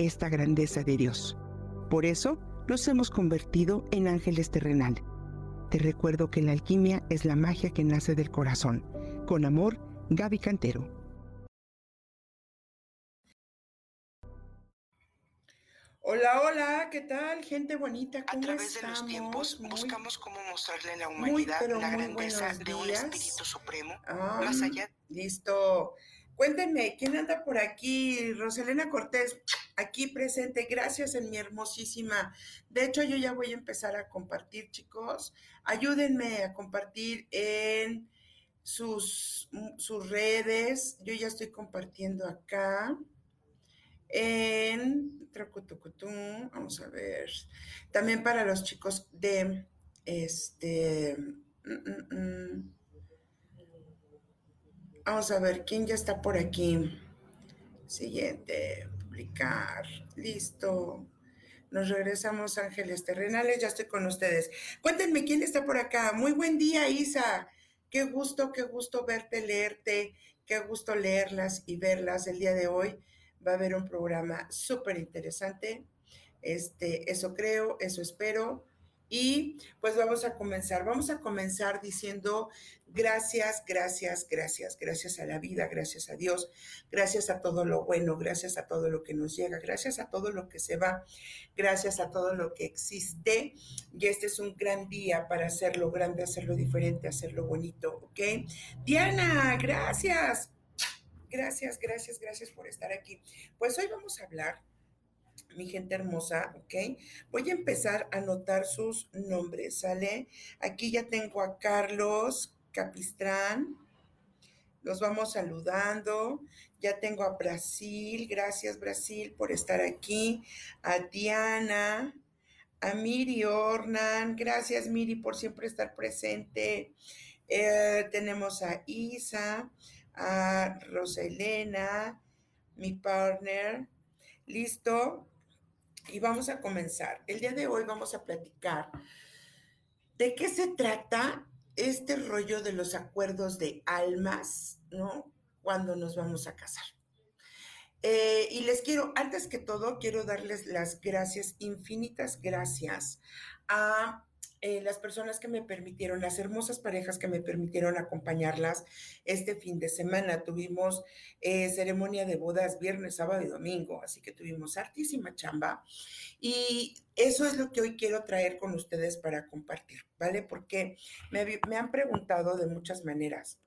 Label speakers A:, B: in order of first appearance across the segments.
A: esta grandeza de Dios. Por eso nos hemos convertido en ángeles terrenales. Te recuerdo que la alquimia es la magia que nace del corazón. Con amor, Gaby Cantero. Hola, hola, ¿qué tal, gente bonita?
B: ¿Cómo A través de los tiempos buscamos cómo mostrarle a la humanidad la grandeza de un espíritu supremo, más allá.
A: Listo. Cuéntenme, ¿quién anda por aquí? Roselena Cortés, aquí presente. Gracias en mi hermosísima. De hecho, yo ya voy a empezar a compartir, chicos. Ayúdenme a compartir en sus, sus redes. Yo ya estoy compartiendo acá. En vamos a ver. También para los chicos de este. Mm, mm, mm. Vamos a ver quién ya está por aquí. Siguiente, publicar. Listo. Nos regresamos, ángeles terrenales. Ya estoy con ustedes. Cuéntenme quién está por acá. Muy buen día, Isa. Qué gusto, qué gusto verte, leerte. Qué gusto leerlas y verlas el día de hoy. Va a haber un programa súper interesante. Este, eso creo, eso espero. Y pues vamos a comenzar. Vamos a comenzar diciendo gracias, gracias, gracias, gracias a la vida, gracias a Dios, gracias a todo lo bueno, gracias a todo lo que nos llega, gracias a todo lo que se va, gracias a todo lo que existe. Y este es un gran día para hacerlo grande, hacerlo diferente, hacerlo bonito, ¿ok? Diana, gracias. Gracias, gracias, gracias por estar aquí. Pues hoy vamos a hablar mi gente hermosa, ¿ok? Voy a empezar a anotar sus nombres, ¿sale? Aquí ya tengo a Carlos Capistrán, los vamos saludando. Ya tengo a Brasil, gracias Brasil por estar aquí. A Diana, a Miri Ornan, gracias Miri por siempre estar presente. Eh, tenemos a Isa, a Roselena, mi partner. ¿Listo? Y vamos a comenzar. El día de hoy vamos a platicar de qué se trata este rollo de los acuerdos de almas, ¿no? Cuando nos vamos a casar. Eh, y les quiero, antes que todo, quiero darles las gracias, infinitas gracias a eh, las personas que me permitieron, las hermosas parejas que me permitieron acompañarlas este fin de semana. Tuvimos eh, ceremonia de bodas viernes, sábado y domingo, así que tuvimos hartísima chamba. Y eso es lo que hoy quiero traer con ustedes para compartir, ¿vale? Porque me, me han preguntado de muchas maneras.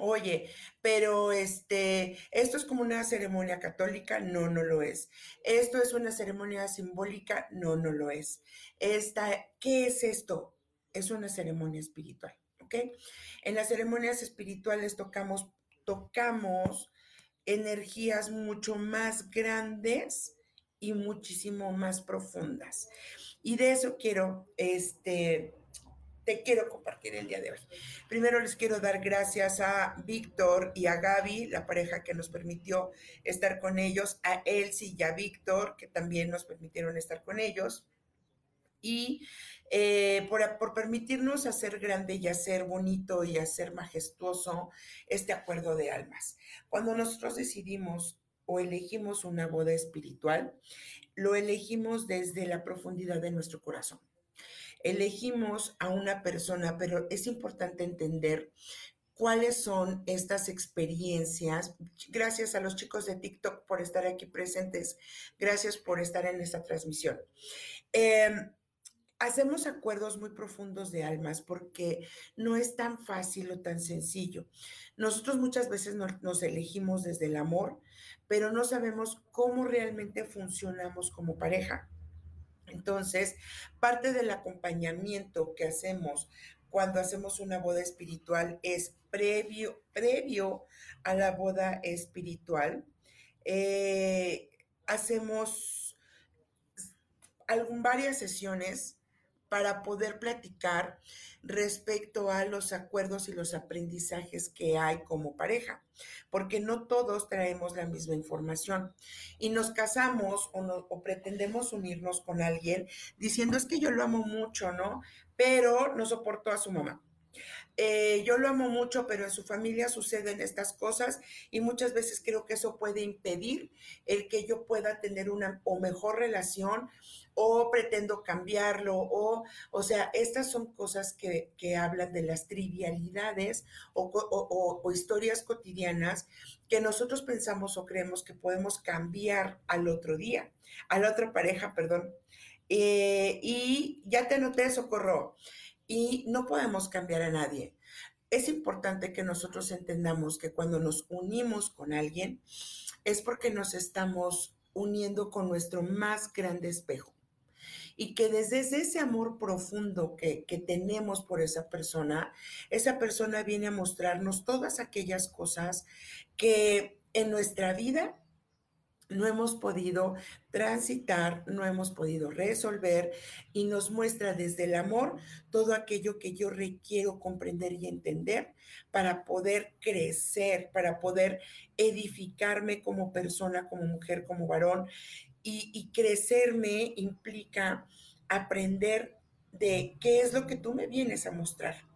A: Oye, pero este, esto es como una ceremonia católica, no, no lo es. Esto es una ceremonia simbólica, no, no lo es. Esta, ¿qué es esto? Es una ceremonia espiritual, ¿ok? En las ceremonias espirituales tocamos, tocamos energías mucho más grandes y muchísimo más profundas. Y de eso quiero, este, te quiero compartir el día de hoy. Primero les quiero dar gracias a Víctor y a Gaby, la pareja que nos permitió estar con ellos, a Elsie y a Víctor, que también nos permitieron estar con ellos. Y eh, por, por, permitirnos hacer grande y hacer bonito y hacer majestuoso este acuerdo de almas. Cuando nosotros decidimos o elegimos una boda espiritual, lo elegimos desde la profundidad de nuestro corazón elegimos a una persona, pero es importante entender cuáles son estas experiencias. Gracias a los chicos de TikTok por estar aquí presentes. Gracias por estar en esta transmisión. Em, hacemos acuerdos muy profundos de almas porque no es tan fácil o tan sencillo. Nosotros muchas veces nos elegimos desde el amor, pero no sabemos cómo realmente funcionamos como pareja. Entonces, parte del acompañamiento que hacemos cuando hacemos una boda espiritual es previo, previo a la boda espiritual. Eh, hacemos algún, varias sesiones para poder platicar respecto a los acuerdos y los aprendizajes que hay como pareja, porque no todos traemos la misma información y nos casamos o, pretendemos unirnos con alguien diciendo es que yo lo amo mucho, ¿no? Pero no soporto a su mamá eh, yo lo amo mucho, pero en su familia suceden estas cosas y muchas veces creo que eso puede impedir el que yo pueda tener una o mejor relación o pretendo cambiarlo o, o sea, estas son cosas que, hablan de las trivialidades o, historias cotidianas que nosotros pensamos o creemos que podemos cambiar al otro día, a la otra pareja, perdón. Eh, y ya te noté, Socorro y no podemos cambiar a nadie. Es importante que nosotros entendamos que cuando nos unimos con alguien es porque nos estamos uniendo con nuestro más grande espejo. Y que desde ese amor profundo que, que tenemos por esa persona, esa persona viene a mostrarnos todas aquellas cosas que en nuestra vida no hemos podido transitar, no hemos podido resolver y nos muestra desde el amor todo aquello que yo requiero comprender y entender para poder crecer, para poder edificarme como persona, como mujer, como varón. Y, crecerme implica aprender de qué es lo que tú me vienes a mostrar.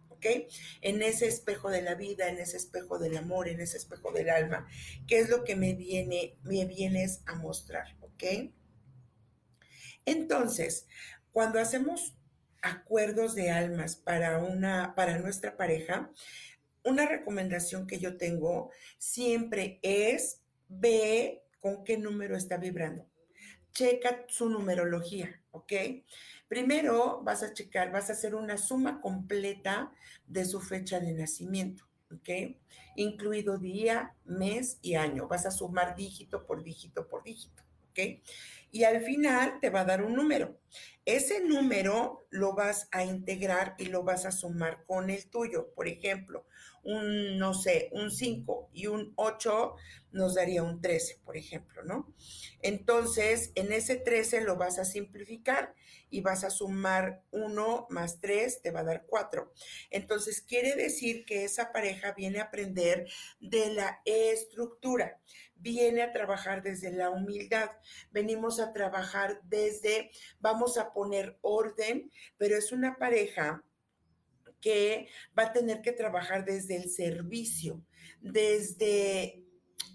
A: En ese espejo de la vida, en ese espejo del amor, en ese espejo del alma, ¿qué es lo que me viene, me vienes a mostrar? ¿Ok? Entonces, cuando hacemos acuerdos de almas para una, para nuestra pareja, una recomendación que yo tengo siempre es ve con qué número está vibrando. Checa su numerología, ¿ok? Primero vas a checar, vas a hacer una suma completa de su fecha de nacimiento, ¿ok? Incluido día, mes y año. Vas a sumar dígito por dígito por dígito, ¿ok? Y al final te va a dar un número. Ese número lo vas a integrar y lo vas a sumar con el tuyo. Por ejemplo, un, no sé, un 5 y un 8 nos daría un 13, por ejemplo, ¿no? Entonces, en ese 13 lo vas a simplificar y vas a sumar 1 más 3, te va a dar 4. Entonces, quiere decir que esa pareja viene a aprender de la estructura, viene a trabajar desde la humildad, venimos a trabajar desde, vamos a poner orden, pero es una pareja que va a tener que trabajar desde el servicio, desde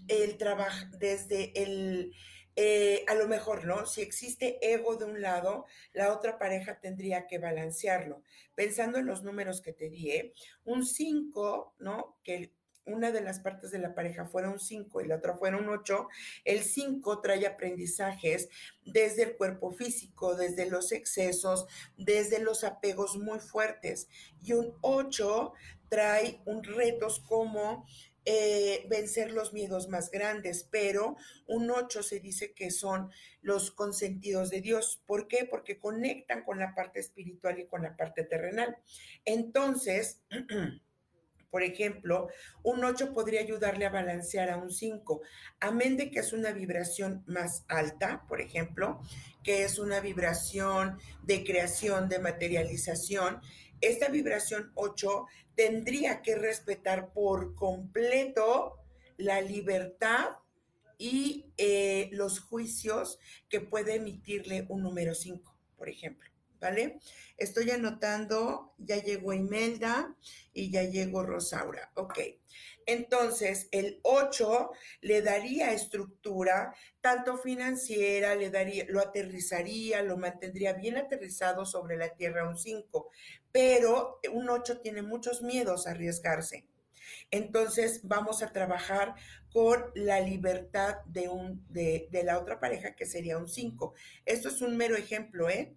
A: el trabajo, desde el, eh, a lo mejor, ¿no? Si existe ego de un lado, la otra pareja tendría que balancearlo. Pensando en los números que te di, ¿eh? un 5, ¿no? Que una de las partes de la pareja fuera un 5 y la otra fuera un 8, el 5 trae aprendizajes desde el cuerpo físico, desde los excesos, desde los apegos muy fuertes. Y un 8 trae un retos como eh, vencer los miedos más grandes, pero un 8 se dice que son los consentidos de Dios. ¿Por qué? Porque conectan con la parte espiritual y con la parte terrenal. Entonces, Por ejemplo, un 8 podría ayudarle a balancear a un 5, amén de que es una vibración más alta, por ejemplo, que es una vibración de creación, de materialización. Esta vibración 8 tendría que respetar por completo la libertad y eh, los juicios que puede emitirle un número 5, por ejemplo. ¿Vale? Estoy anotando, ya llegó Imelda y ya llegó Rosaura. Ok, entonces el 8 le daría estructura, tanto financiera, le daría, lo aterrizaría, lo mantendría bien aterrizado sobre la tierra un 5, pero un 8 tiene muchos miedos a arriesgarse. Entonces vamos a trabajar con la libertad de, un, de, de la otra pareja que sería un 5. Esto es un mero ejemplo, ¿eh?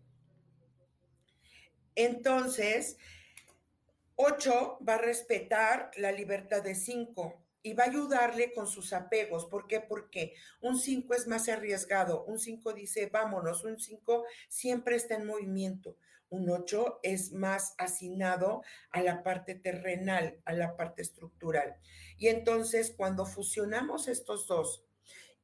A: Entonces, 8 va a respetar la libertad de 5 y va a ayudarle con sus apegos. ¿Por qué? Porque un 5 es más arriesgado. Un 5 dice, vámonos. Un 5 siempre está en movimiento. Un 8 es más asignado a la parte terrenal, a la parte estructural. Y entonces, cuando fusionamos estos dos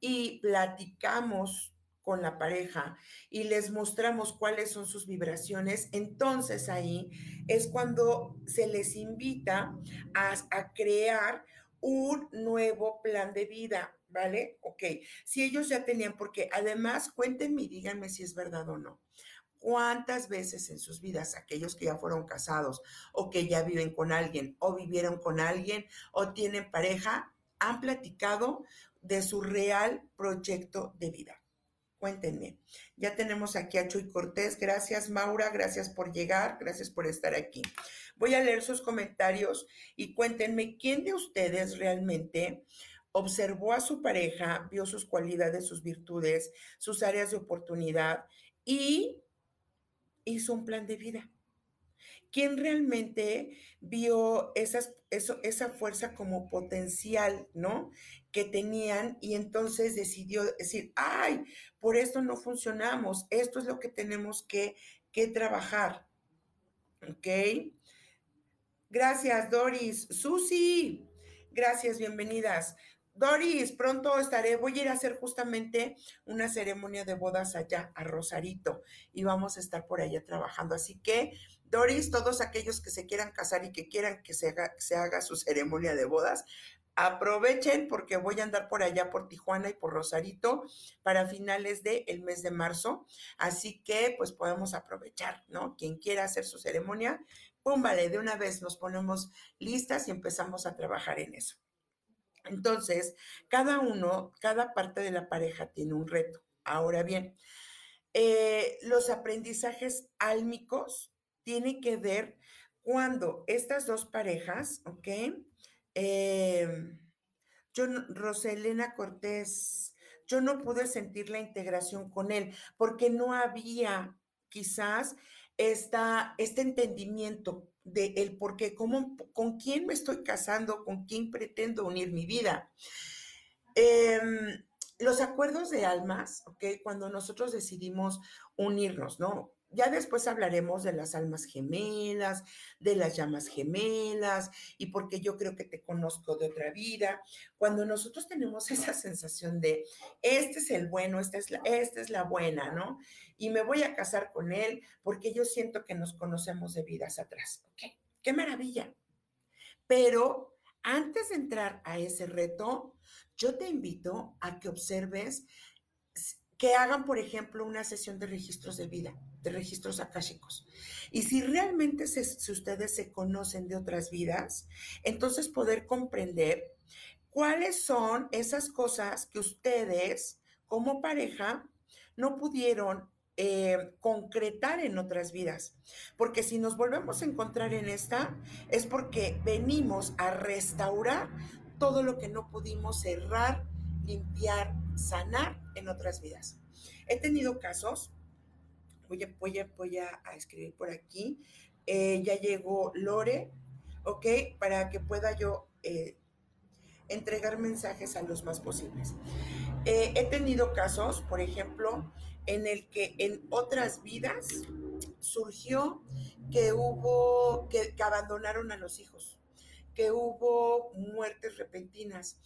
A: y platicamos con la pareja y les mostramos cuáles son sus vibraciones, entonces ahí es cuando se les invita a, crear un nuevo plan de vida, ¿vale? Ok, si ellos ya tenían, porque además cuéntenme y díganme si es verdad o no. ¿Cuántas veces en sus vidas aquellos que ya fueron casados o que ya viven con alguien o vivieron con alguien o tienen pareja han platicado de su real proyecto de vida? Cuéntenme. Ya tenemos aquí a Chuy Cortés. Gracias, Maura. Gracias por llegar. Gracias por estar aquí. Voy a leer sus comentarios y cuéntenme quién de ustedes realmente observó a su pareja, vio sus cualidades, sus virtudes, sus áreas de oportunidad y hizo un plan de vida. ¿Quién realmente vio esas, eso, esa fuerza como potencial, ¿no? Que tenían y entonces decidió decir, ay, por esto no funcionamos, esto es lo que tenemos que, que trabajar. ¿Ok? Gracias, Doris. Susi, gracias, bienvenidas. Doris, pronto estaré, voy a ir a hacer justamente una ceremonia de bodas allá a Rosarito y vamos a estar por allá trabajando. Así que, Doris, todos aquellos que se quieran casar y que quieran que se haga, su ceremonia de bodas, aprovechen porque voy a andar por allá por Tijuana y por Rosarito para finales del el mes de marzo. Así que, pues podemos aprovechar, ¿no? Quien quiera hacer su ceremonia, pum, vale, de una vez nos ponemos listas y empezamos a trabajar en eso. Entonces, cada uno, cada parte de la pareja tiene un reto. Ahora bien, eh, los aprendizajes álmicos tienen que ver cuando estas dos parejas, ¿ok? Eh, yo, Roselena Cortés, yo no pude sentir la integración con él porque no había quizás esta, este entendimiento de el por qué, cómo, con quién me estoy casando, con quién pretendo unir mi vida. Em, los acuerdos de almas, ¿ok? Cuando nosotros decidimos unirnos, ¿no? Ya después hablaremos de las almas gemelas, de las llamas gemelas y porque yo creo que te conozco de otra vida. Cuando nosotros tenemos esa sensación de, este es el bueno, esta es la, esta es la buena, ¿no? Y me voy a casar con él porque yo siento que nos conocemos de vidas atrás. ¿Ok? ¡Qué maravilla! Pero antes de entrar a ese reto, yo te invito a que observes que hagan, por ejemplo, una sesión de registros de vida, de registros akáshicos. Y si realmente si ustedes se conocen de otras vidas, entonces poder comprender cuáles son esas cosas que ustedes como pareja no pudieron eh, concretar en otras vidas. Porque si nos volvemos a encontrar en esta, es porque venimos a restaurar todo lo que no pudimos cerrar, limpiar, sanar en otras vidas. He tenido casos, voy a, voy voy a, escribir por aquí, eh, ya llegó Lore, ¿ok? Para que pueda yo eh, entregar mensajes a los más posibles. Eh, he tenido casos, por ejemplo, en el que en otras vidas surgió que hubo, que abandonaron a los hijos, que hubo muertes repentinas,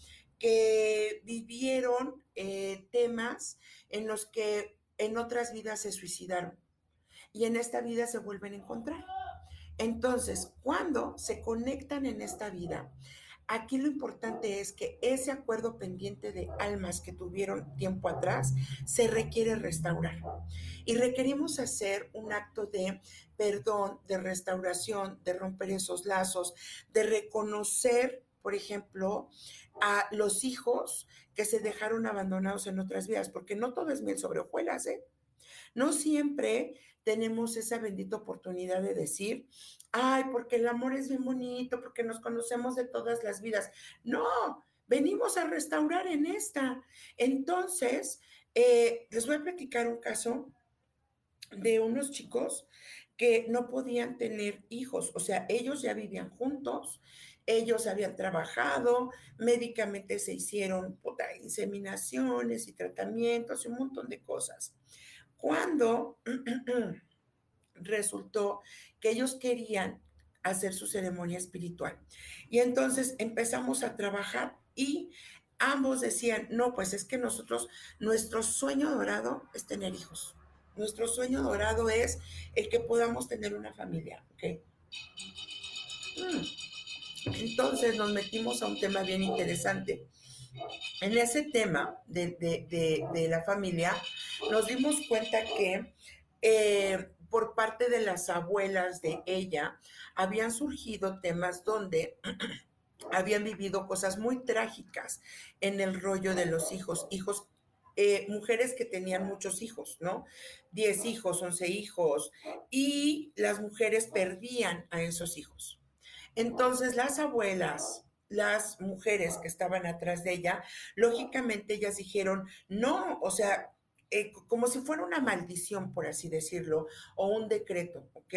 A: que vivieron eh, temas en los que en otras vidas se suicidaron y en esta vida se vuelven a encontrar. Entonces, cuando se conectan en esta vida, aquí lo importante es que ese acuerdo pendiente de almas que tuvieron tiempo atrás se requiere restaurar. Y requerimos hacer un acto de perdón, de restauración, de romper esos lazos, de reconocer, por ejemplo, a los hijos que se dejaron abandonados en otras vidas, porque no todo es miel sobre hojuelas, ¿eh? No siempre tenemos esa bendita oportunidad de decir, ay, porque el amor es bien bonito, porque nos conocemos de todas las vidas. No, venimos a restaurar en esta. Entonces, eh, les voy a platicar un caso de unos chicos que no podían tener hijos, o sea, ellos ya vivían juntos ellos habían trabajado, médicamente se hicieron inseminaciones y tratamientos y un montón de cosas. Cuando resultó que ellos querían hacer su ceremonia espiritual. Y entonces empezamos a trabajar y ambos decían, no, pues es que nosotros, nuestro sueño dorado es tener hijos. Nuestro sueño dorado es el que podamos tener una familia, ¿ok? Mm. Entonces nos metimos a un tema bien interesante. En ese tema de, la familia, nos dimos cuenta que eh, por parte de las abuelas de ella habían surgido temas donde habían vivido cosas muy trágicas en el rollo de los hijos, hijos, eh, mujeres que tenían muchos hijos, ¿no? Diez hijos, once hijos, y las mujeres perdían a esos hijos. Entonces las abuelas, las mujeres que estaban atrás de ella, lógicamente ellas dijeron, no, o sea, eh, como si fuera una maldición, por así decirlo, o un decreto, ¿ok?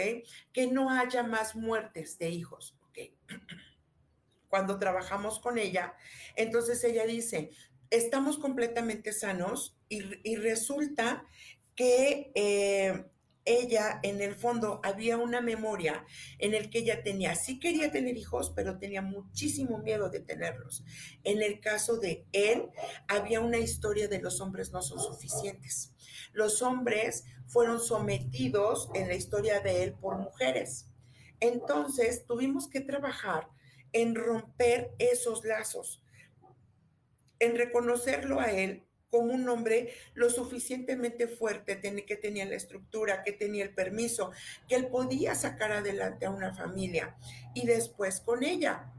A: Que no haya más muertes de hijos, ¿ok? Cuando trabajamos con ella, entonces ella dice, estamos completamente sanos y, resulta que eh, ella en el fondo había una memoria en el que ella tenía, sí quería tener hijos, pero tenía muchísimo miedo de tenerlos. En el caso de él, había una historia de los hombres no son suficientes. Los hombres fueron sometidos en la historia de él por mujeres. Entonces tuvimos que trabajar en romper esos lazos, en reconocerlo a él como un hombre lo suficientemente fuerte, que tenía la estructura, que tenía el permiso, que él podía sacar adelante a una familia y después con ella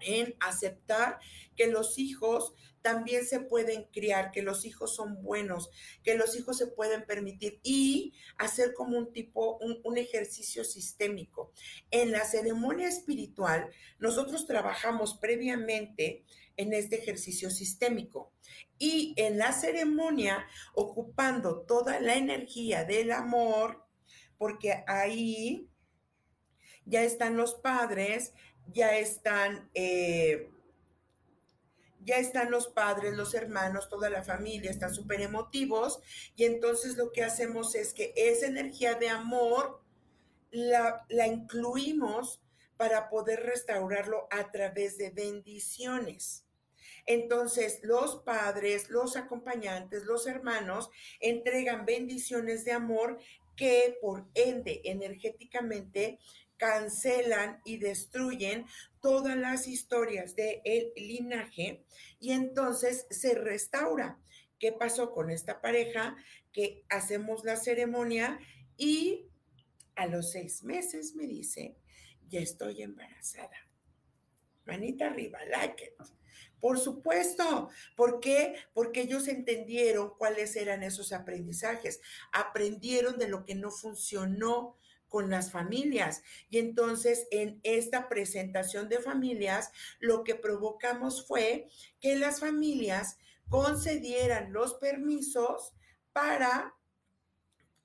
A: en aceptar que los hijos también se pueden criar, que los hijos son buenos, que los hijos se pueden permitir y hacer como un tipo, un, un, ejercicio sistémico. En la ceremonia espiritual, nosotros trabajamos previamente en este ejercicio sistémico. Y en la ceremonia, ocupando toda la energía del amor, porque ahí ya están los padres, ya están, eh, ya están los padres, los hermanos, toda la familia, están súper emotivos. Y entonces lo que hacemos es que esa energía de amor la, la incluimos para poder restaurarlo a través de bendiciones. Entonces, los padres, los acompañantes, los hermanos entregan bendiciones de amor que por ende energéticamente cancelan y destruyen todas las historias del linaje y entonces se restaura. ¿Qué pasó con esta pareja? Que hacemos la ceremonia y a los seis meses me dice, ya estoy embarazada. Manita arriba, like it. Por supuesto. ¿Por qué? Porque ellos entendieron cuáles eran esos aprendizajes. Aprendieron de lo que no funcionó con las familias. Y entonces en esta presentación de familias, lo que provocamos fue que las familias concedieran los permisos para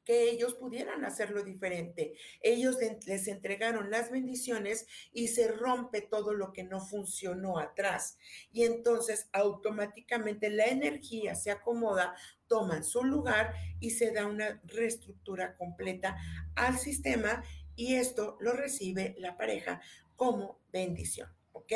A: que ellos pudieran hacerlo diferente. Ellos les entregaron las bendiciones y se rompe todo lo que no funcionó atrás. Y entonces automáticamente la energía se acomoda, toma su lugar y se da una reestructura completa al sistema y esto lo recibe la pareja como bendición. ¿Ok?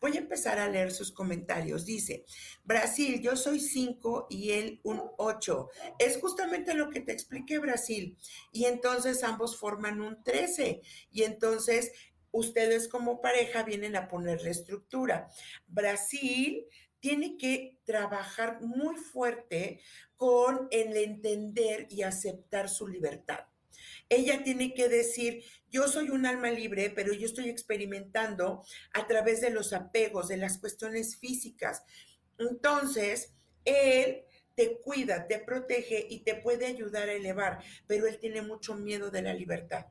A: Voy a empezar a leer sus comentarios. Dice, Brasil, yo soy 5 y él un 8. Es justamente lo que te expliqué, Brasil. Y entonces ambos forman un 13. Y entonces ustedes como pareja vienen a poner la estructura. Brasil tiene que trabajar muy fuerte con el entender y aceptar su libertad. Ella tiene que decir, yo soy un alma libre, pero yo estoy experimentando a través de los apegos, de las cuestiones físicas. Entonces, él te cuida, te protege y te puede ayudar a elevar, pero él tiene mucho miedo de la libertad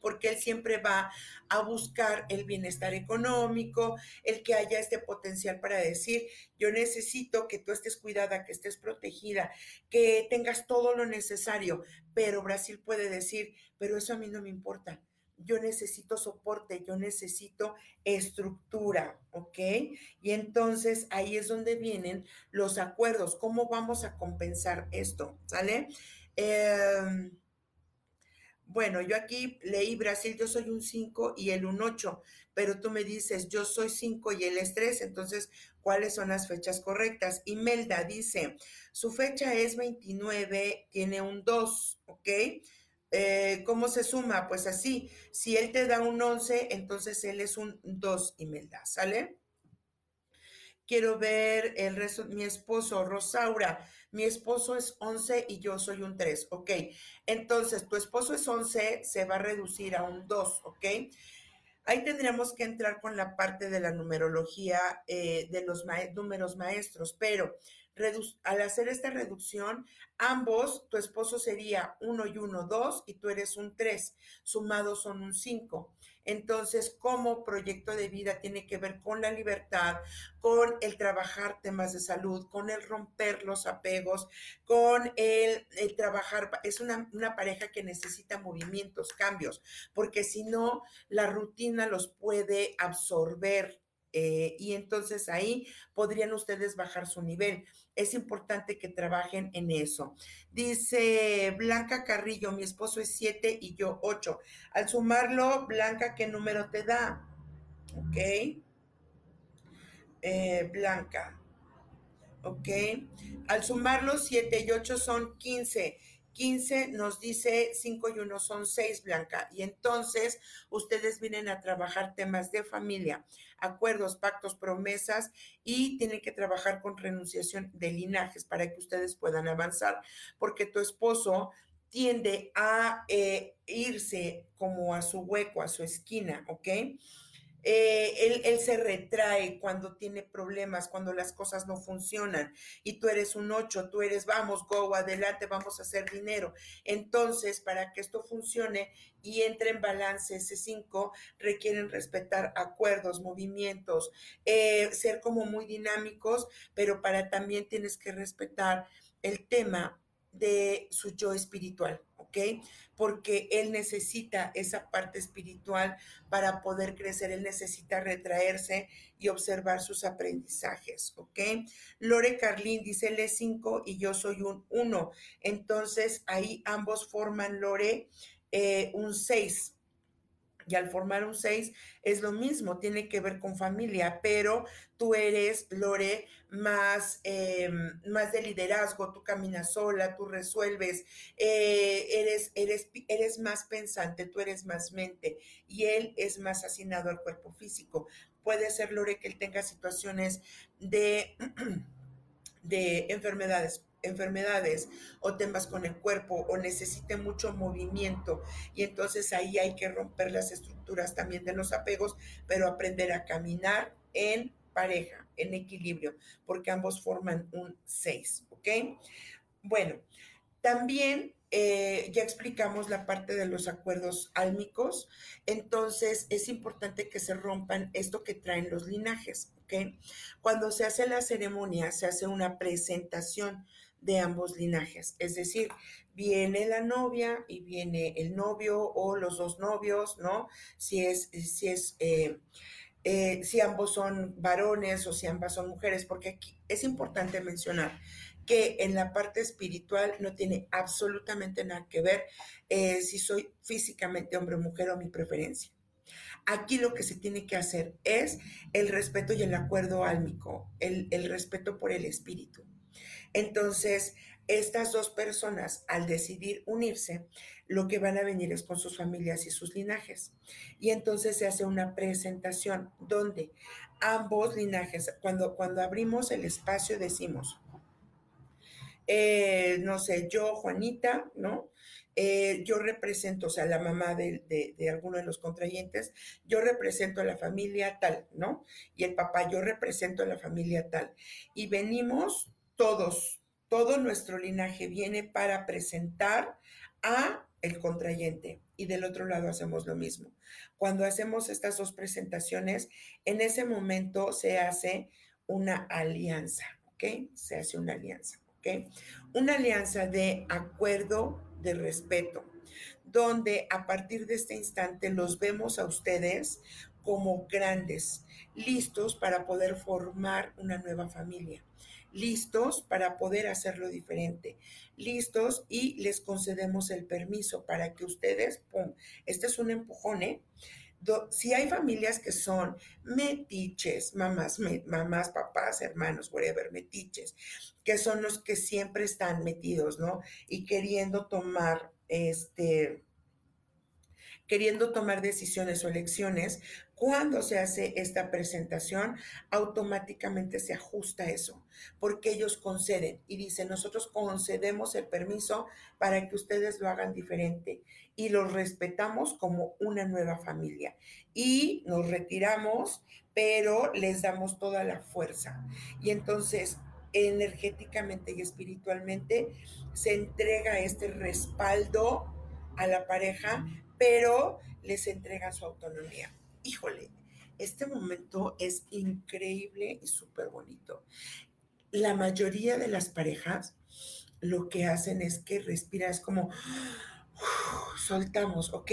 A: porque él siempre va a buscar el bienestar económico, el que haya este potencial para decir, yo necesito que tú estés cuidada, que estés protegida, que tengas todo lo necesario, pero Brasil puede decir, pero eso a mí no me importa. Yo necesito soporte, yo necesito estructura, ¿ok? Y entonces ahí es donde vienen los acuerdos. ¿Cómo vamos a compensar esto? ¿Sale? Eh, bueno, yo aquí leí Brasil, yo soy un 5 y él un 8, pero tú me dices, yo soy 5 y él es 3, entonces, ¿cuáles son las fechas correctas? Imelda dice, su fecha es 29, tiene un 2, ¿ok? Eh, ¿Cómo se suma? Pues así, si él te da un 11, entonces él es un 2, Imelda, ¿sale? Quiero ver el resto, mi esposo, Rosaura, mi esposo es 11 y yo soy un 3, ¿ok? Entonces, tu esposo es 11, se va a reducir a un 2, ¿ok? Ahí tendríamos que entrar con la parte de la numerología eh, de los números maestros, pero al hacer esta reducción, ambos, tu esposo sería 1 y 1, 2 y tú eres un 3, sumados son un 5. Entonces, como proyecto de vida tiene que ver con la libertad, con el trabajar temas de salud, con el romper los apegos, con el, trabajar, es una, una pareja que necesita movimientos, cambios, porque si no, la rutina los puede absorber eh, y entonces ahí podrían ustedes bajar su nivel. Es importante que trabajen en eso. Dice Blanca Carrillo, mi esposo es 7 y yo 8. Al sumarlo, Blanca, ¿qué número te da? Ok. Eh, Blanca. Ok. Al sumarlo, 7 y 8 son 15. 15 nos dice 5 y 1 son 6, Blanca. Y entonces ustedes vienen a trabajar temas de familia, acuerdos, pactos, promesas y tienen que trabajar con renunciación de linajes para que ustedes puedan avanzar, porque tu esposo tiende a eh, irse como a su hueco, a su esquina, ¿ok? Eh, él, se retrae cuando tiene problemas, cuando las cosas no funcionan y tú eres un 8, tú eres, vamos, go, adelante, vamos a hacer dinero. Entonces, para que esto funcione y entre en balance ese 5, requieren respetar acuerdos, movimientos, eh, ser como muy dinámicos, pero para también tienes que respetar el tema de su yo espiritual, ¿ok? Porque él necesita esa parte espiritual para poder crecer, él necesita retraerse y observar sus aprendizajes, ¿ok? Lore Carlín dice, él es 5 y yo soy un 1, entonces ahí ambos forman, Lore, eh, un 6, y al formar un 6 es lo mismo, tiene que ver con familia, pero tú eres, Lore, más, em, más de liderazgo, tú caminas sola, tú resuelves, eh, eres, eres, eres más pensante, tú eres más mente y él es más asignado al cuerpo físico. Puede ser, Lore, que él tenga situaciones de, de enfermedades enfermedades o temas con el cuerpo o necesite mucho movimiento y entonces ahí hay que romper las estructuras también de los apegos, pero aprender a caminar en pareja, en equilibrio, porque ambos forman un 6, ¿ok? Bueno, también eh, ya explicamos la parte de los acuerdos álmicos, entonces es importante que se rompan esto que traen los linajes, ¿ok? Cuando se hace la ceremonia, se hace una presentación de ambos linajes. Es decir, viene la novia y viene el novio o los dos novios, ¿no? Si es, si es, eh, eh, si ambos son varones o si ambas son mujeres, porque aquí es importante mencionar que en la parte espiritual no tiene absolutamente nada que ver eh, si soy físicamente hombre o mujer o mi preferencia. Aquí lo que se tiene que hacer es el respeto y el acuerdo álmico, el, el respeto por el espíritu. Entonces, estas dos personas, al decidir unirse, lo que van a venir es con sus familias y sus linajes. Y entonces se hace una presentación donde ambos linajes, cuando, cuando abrimos el espacio, decimos, eh, no sé, yo, Juanita, ¿no? Eh, yo represento, o sea, la mamá de, de, de, alguno de los contrayentes, yo represento a la familia tal, ¿no? Y el papá, yo represento a la familia tal. Y venimos todos, todo nuestro linaje viene para presentar a el contrayente y del otro lado hacemos lo mismo. Cuando hacemos estas dos presentaciones, en ese momento se hace una alianza, ¿ok? Se hace una alianza, ¿ok? Una alianza de acuerdo, de respeto, donde a partir de este instante los vemos a ustedes como grandes, listos para poder formar una nueva familia listos para poder hacerlo diferente, listos y les concedemos el permiso para que ustedes, pum, este es un empujón, ¿eh? si hay familias que son metiches, mamás, mamás, papás, hermanos, whatever, metiches, que son los que siempre están metidos, ¿no? Y queriendo tomar, este, queriendo tomar decisiones o elecciones, cuando se hace esta presentación, automáticamente se ajusta eso, porque ellos conceden y dicen, nosotros concedemos el permiso para que ustedes lo hagan diferente y los respetamos como una nueva familia. Y nos retiramos, pero les damos toda la fuerza. Y entonces, energéticamente y espiritualmente, se entrega este respaldo a la pareja, pero les entrega su autonomía híjole, este momento es increíble y súper bonito. La mayoría de las parejas lo que hacen es que respiran, es como soltamos, ok,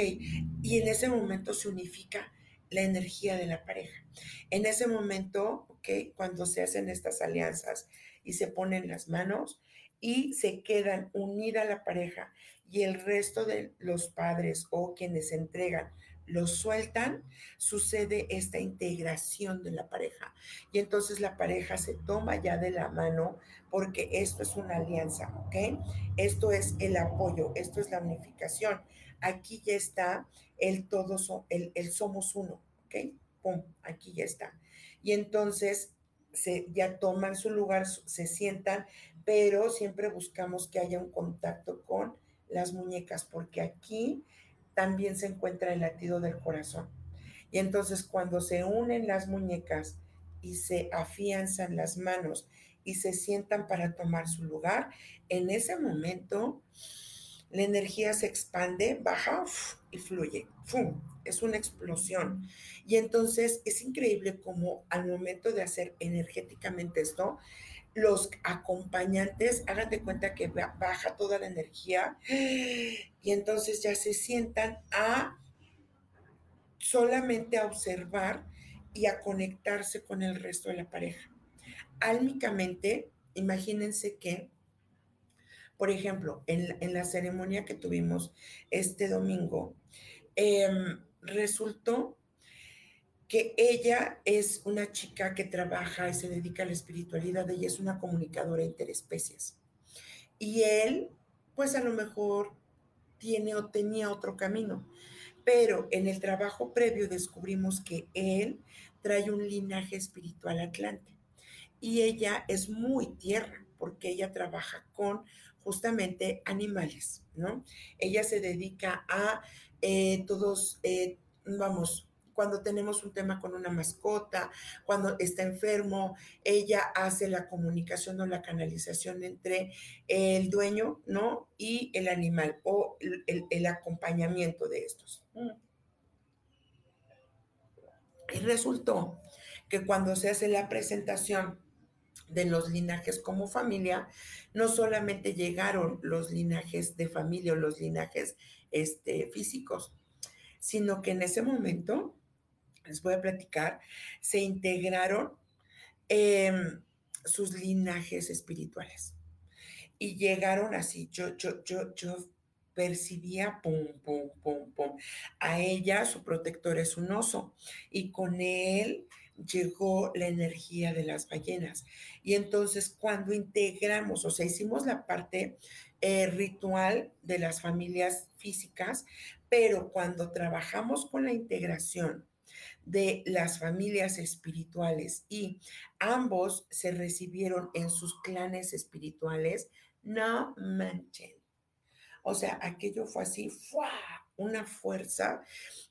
A: y en ese momento se unifica la energía de la pareja. En ese momento, ok, cuando se hacen estas alianzas y se ponen las manos y se quedan unida la pareja y el resto de los padres o quienes entregan lo sueltan, sucede esta integración de la pareja. Y entonces la pareja se toma ya de la mano porque esto es una alianza, ¿ok? Esto es el apoyo, esto es la unificación. Aquí ya está el todos, el, el somos uno, ¿ok? Pum, aquí ya está. Y entonces se, ya toman su lugar, se sientan, pero siempre buscamos que haya un contacto con las muñecas, porque aquí también se encuentra el latido del corazón. Y entonces cuando se unen las muñecas y se afianzan las manos y se sientan para tomar su lugar, en ese momento la energía se expande, baja y fluye. ¡Fum! Es una explosión. Y entonces es increíble como al momento de hacer energéticamente esto, los acompañantes, hagan de cuenta que baja toda la energía y entonces ya se sientan a solamente a observar y a conectarse con el resto de la pareja. Álmicamente, imagínense que, por ejemplo, en, la ceremonia que tuvimos este domingo, em, resultó que ella es una chica que trabaja y se dedica a la espiritualidad, ella es una comunicadora interespecies. Y él, pues a lo mejor tiene o tenía otro camino, pero en el trabajo previo descubrimos que él trae un linaje espiritual atlante y ella es muy tierra porque ella trabaja con justamente animales, ¿no? Ella se dedica a eh, todos, eh, vamos, cuando tenemos un tema con una mascota, cuando está enfermo, ella hace la comunicación o la canalización entre el dueño, ¿no? Y el animal o el, acompañamiento de estos. Y resultó que cuando se hace la presentación de los linajes como familia, no solamente llegaron los linajes de familia o los linajes este, físicos, sino que en ese momento les voy a platicar, se integraron em, sus linajes espirituales y llegaron así, yo, yo, yo, yo percibía, pum, pum, pum, pum, a ella su protector es un oso y con él llegó la energía de las ballenas. Y entonces cuando integramos, o sea, hicimos la parte eh, ritual de las familias físicas, pero cuando trabajamos con la integración de las familias espirituales y ambos se recibieron en sus clanes espirituales, no manchen. O sea, aquello fue así, ¡fua! una fuerza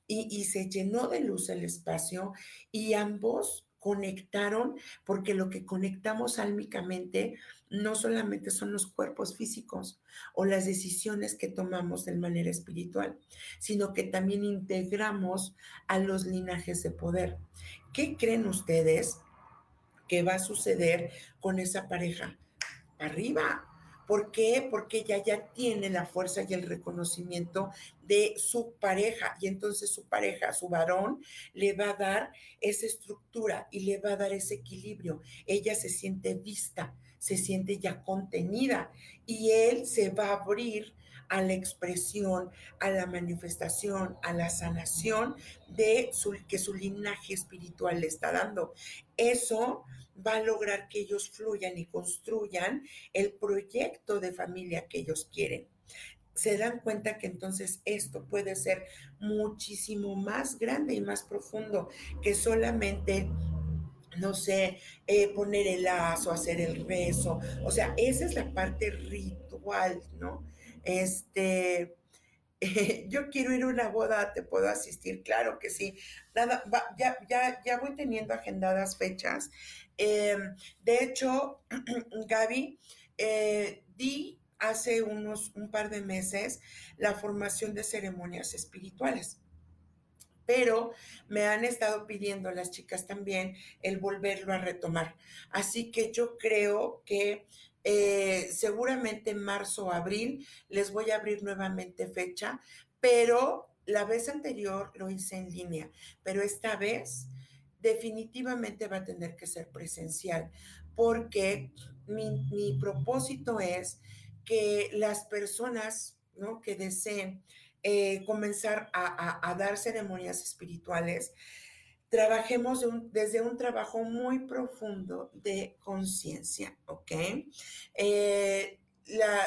A: y, y se llenó de luz el espacio y ambos conectaron, porque lo que conectamos álmicamente no solamente son los cuerpos físicos o las decisiones que tomamos de manera espiritual, sino que también integramos a los linajes de poder. ¿Qué creen ustedes que va a suceder con esa pareja? Arriba, ¿Por qué? Porque ella ya tiene la fuerza y el reconocimiento de su pareja y entonces su pareja, su varón, le va a dar esa estructura y le va a dar ese equilibrio. Ella se siente vista, se siente ya contenida y él se va a abrir a la expresión, a la manifestación, a la sanación de que su linaje espiritual le está dando. Eso va a lograr que ellos fluyan y construyan el proyecto de familia que ellos quieren. Se dan cuenta que entonces esto puede ser muchísimo más grande y más profundo que solamente no sé, eh, poner el lazo, hacer el rezo. O sea, esa es la parte ritual, ¿no? Este, yo quiero ir a una boda, ¿te puedo asistir? Claro que sí. Nada, ya, ya, ya voy teniendo agendadas fechas. Em, de hecho, Gaby, eh, di hace unos un par de meses la formación de ceremonias espirituales. Pero me han estado pidiendo las chicas también el volverlo a retomar. Así que yo creo que eh, seguramente en marzo o abril les voy a abrir nuevamente fecha, pero la vez anterior lo hice en línea, pero esta vez definitivamente va a tener que ser presencial, porque mi, propósito es que las personas ¿no? que deseen eh, comenzar a, dar ceremonias espirituales, trabajemos desde un trabajo muy profundo de conciencia, ¿ok? Eh,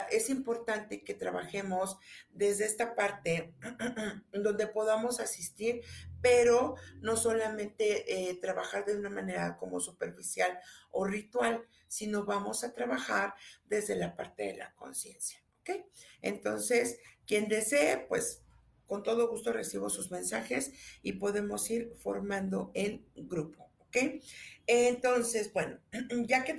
A: es importante que trabajemos desde esta parte donde podamos asistir, pero no solamente eh, trabajar de una manera como superficial o ritual, sino vamos a trabajar desde la parte de la conciencia. ¿Ok? Entonces, quien desee, pues con todo gusto recibo sus mensajes y podemos ir formando el grupo. ¿Ok? Entonces, bueno, ya que,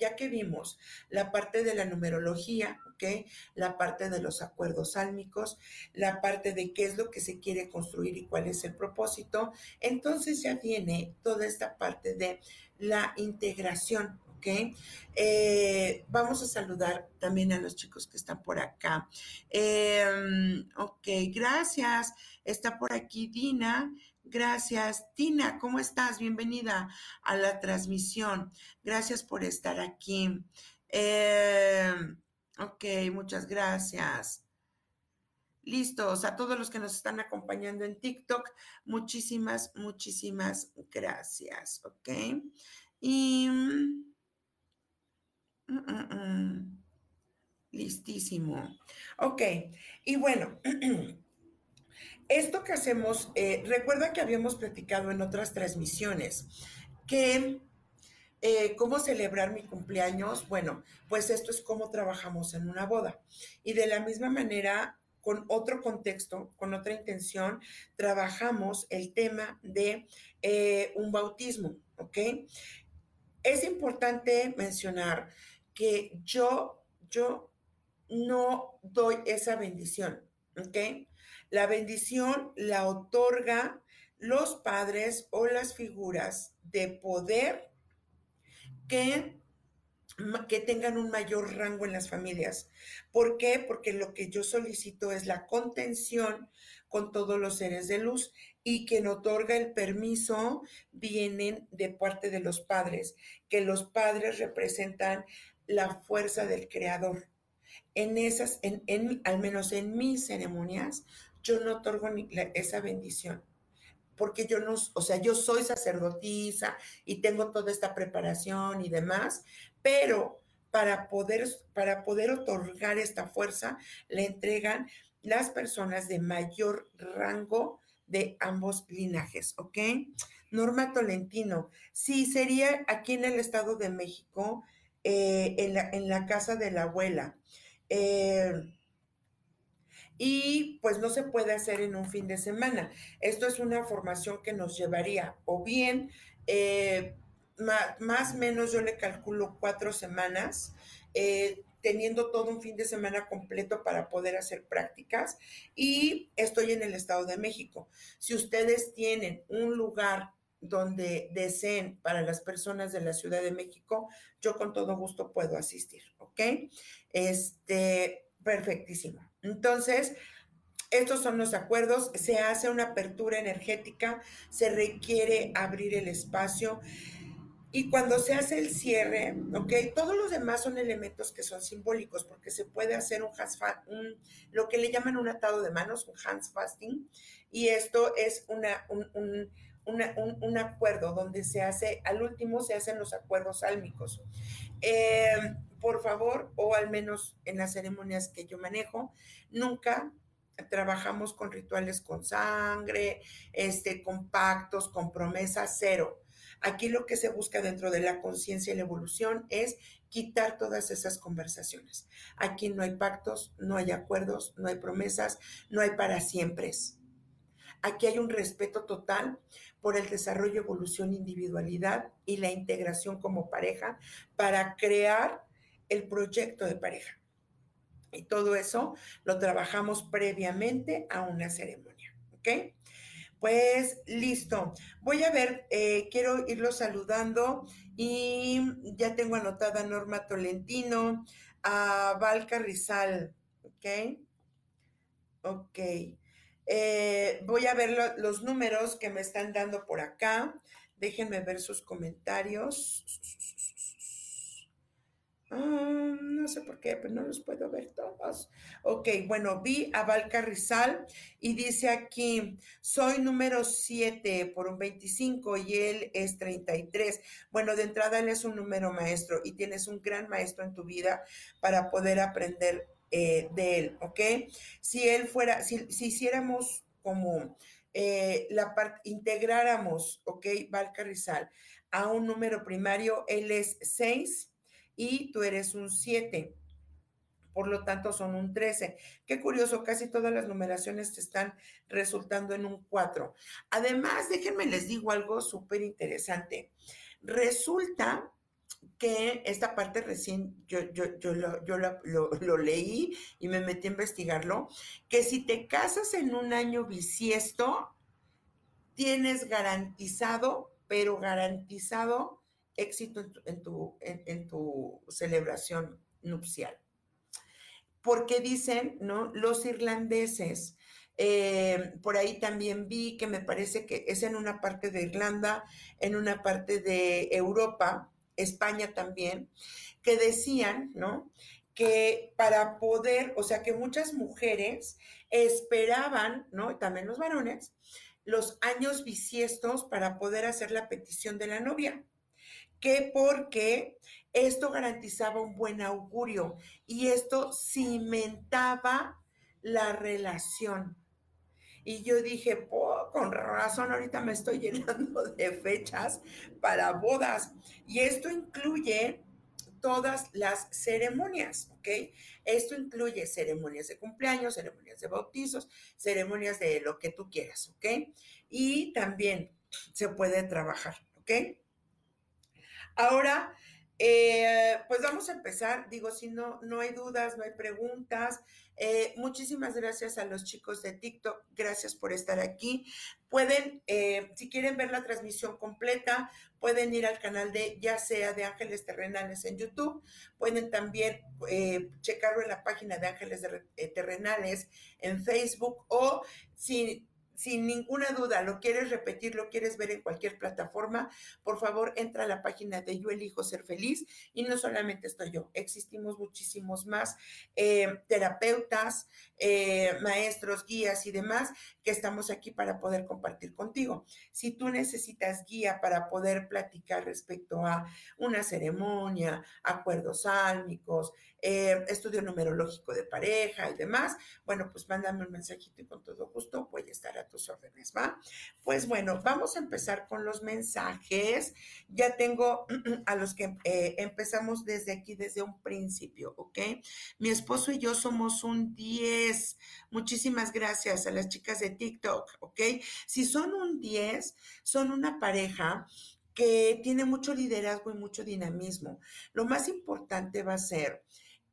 A: ya, que vimos la parte de la numerología, ¿ok? La parte de los acuerdos álmicos, la parte de qué es lo que se quiere construir y cuál es el propósito, entonces ya viene toda esta parte de la integración, ¿ok? Eh, vamos a saludar también a los chicos que están por acá. Em, ok, gracias. Está por aquí Dina. Gracias. Tina, ¿cómo estás? Bienvenida a la transmisión. Gracias por estar aquí. Em, ok, muchas gracias. Listos, a todos los que nos están acompañando en TikTok, muchísimas, muchísimas gracias, ¿ok? Y Mm, mm, mm. Listísimo. Ok, y bueno, esto que hacemos, eh, recuerda que habíamos platicado en otras transmisiones que eh, cómo celebrar mi cumpleaños. Bueno, pues esto es cómo trabajamos en una boda. Y de la misma manera, con otro contexto, con otra intención, trabajamos el tema de eh, un bautismo, ¿ok? Es importante mencionar que yo, yo no doy esa bendición, ¿ok? La bendición la otorga los padres o las figuras de poder que, que tengan un mayor rango en las familias. ¿Por qué? Porque lo que yo solicito es la contención con todos los seres de luz y quien otorga el permiso vienen de parte de los padres, que los padres representan la fuerza del creador. En esas, en, al menos en mis ceremonias, yo no otorgo ni esa bendición, porque yo no, o sea, yo soy sacerdotisa y tengo toda esta preparación y demás, pero para poder, para poder otorgar esta fuerza, le entregan las personas de mayor rango de ambos linajes, ¿ok? Norma Tolentino, sí, sería aquí en el Estado de México, eh, en, la, casa de la abuela. Eh, y pues no se puede hacer en un fin de semana. Esto es una formación que nos llevaría o bien eh, más o menos yo le calculo cuatro semanas, teniendo todo un fin de semana completo para poder hacer prácticas y estoy en el Estado de México. Si ustedes tienen un lugar donde deseen para las personas de la Ciudad de México, yo con todo gusto puedo asistir, ¿ok? Este, perfectísimo. Entonces, estos son los acuerdos, se hace una apertura energética, se requiere abrir el espacio. Y cuando se hace el cierre, ¿ok? Todos los demás son elementos que son simbólicos, porque se puede hacer un, un lo que le llaman un atado de manos, un hands fasting, y esto es una, un, un, acuerdo donde se hace, al último se hacen los acuerdos álmicos. Eh, por favor, o al menos en las ceremonias que yo manejo, nunca trabajamos con rituales con sangre, este, con pactos, con promesas, cero Aquí lo que se busca dentro de la conciencia y la evolución es quitar todas esas conversaciones. Aquí no hay pactos, no hay acuerdos, no hay promesas, no hay para siempre. Aquí hay un respeto total por el desarrollo, evolución, individualidad y la integración como pareja para crear el proyecto de pareja. Y todo eso lo trabajamos previamente a una ceremonia. ¿Ok? Pues listo. Voy a ver, eh, quiero irlo saludando y ya tengo anotada Norma Tolentino, a Val Carrizal, ¿ok? Ok. Eh, voy a ver los números que me están dando por acá. Déjenme ver sus comentarios. Ah, no sé por qué, pero no los puedo ver todos. Ok, bueno, vi a Val Carrizal y dice aquí, soy número 7 por un 25 y él es 33. Bueno, de entrada él es un número maestro y tienes un gran maestro en tu vida para poder aprender eh, de él, ¿ok? Si él fuera, si, hiciéramos como eh, la parte, integráramos, ¿ok? Val Carrizal a un número primario, él es 6 y tú eres un 7. Por lo tanto, son un 13. Qué curioso, casi todas las numeraciones te están resultando en un 4. Además, déjenme les digo algo súper interesante. Resulta que esta parte recién yo, yo, yo, lo, yo lo, lo, leí y me metí a investigarlo, que si te casas en un año bisiesto, tienes garantizado, pero garantizado éxito en tu, en tu, celebración nupcial. Porque dicen, ¿no? Los irlandeses, eh, por ahí también vi que me parece que es en una parte de Irlanda, en una parte de Europa, España también, que decían, ¿no? Que para poder, o sea, que muchas mujeres esperaban, ¿no? También los varones, los años bisiestos para poder hacer la petición de la novia que porque esto garantizaba un buen augurio y esto cimentaba la relación. Y yo dije, con razón, ahorita me estoy llenando de fechas para bodas. Y esto incluye todas las ceremonias, ¿ok? Esto incluye ceremonias de cumpleaños, ceremonias de bautizos, ceremonias de lo que tú quieras, ¿ok? Y también se puede trabajar, ¿ok? Ahora, eh, pues vamos a empezar. Digo, si no, no hay dudas, no hay preguntas. Eh, muchísimas gracias a los chicos de TikTok. Gracias por estar aquí. Pueden, eh, si quieren ver la transmisión completa, pueden ir al canal de, ya sea de Ángeles Terrenales en YouTube. Pueden también checarlo en la página de Ángeles Terrenales en Facebook o si sin ninguna duda, lo quieres repetir, lo quieres ver en cualquier plataforma, por favor, entra a la página de Yo elijo ser feliz. Y no solamente estoy yo, existimos muchísimos más eh, terapeutas, eh, maestros, guías y demás que estamos aquí para poder compartir contigo. Si tú necesitas guía para poder platicar respecto a una ceremonia, acuerdos álmicos, eh, estudio numerológico de pareja y demás, bueno, pues mándame un mensajito y con todo gusto voy a estar a tus órdenes, ¿va? Pues bueno, vamos a empezar con los mensajes. Ya tengo a los que eh, empezamos desde aquí, desde un principio, ¿ok? Mi esposo y yo somos un 10. Muchísimas gracias a las chicas de TikTok, ¿ok? Si son un 10, son una pareja que tiene mucho liderazgo y mucho dinamismo. Lo más importante va a ser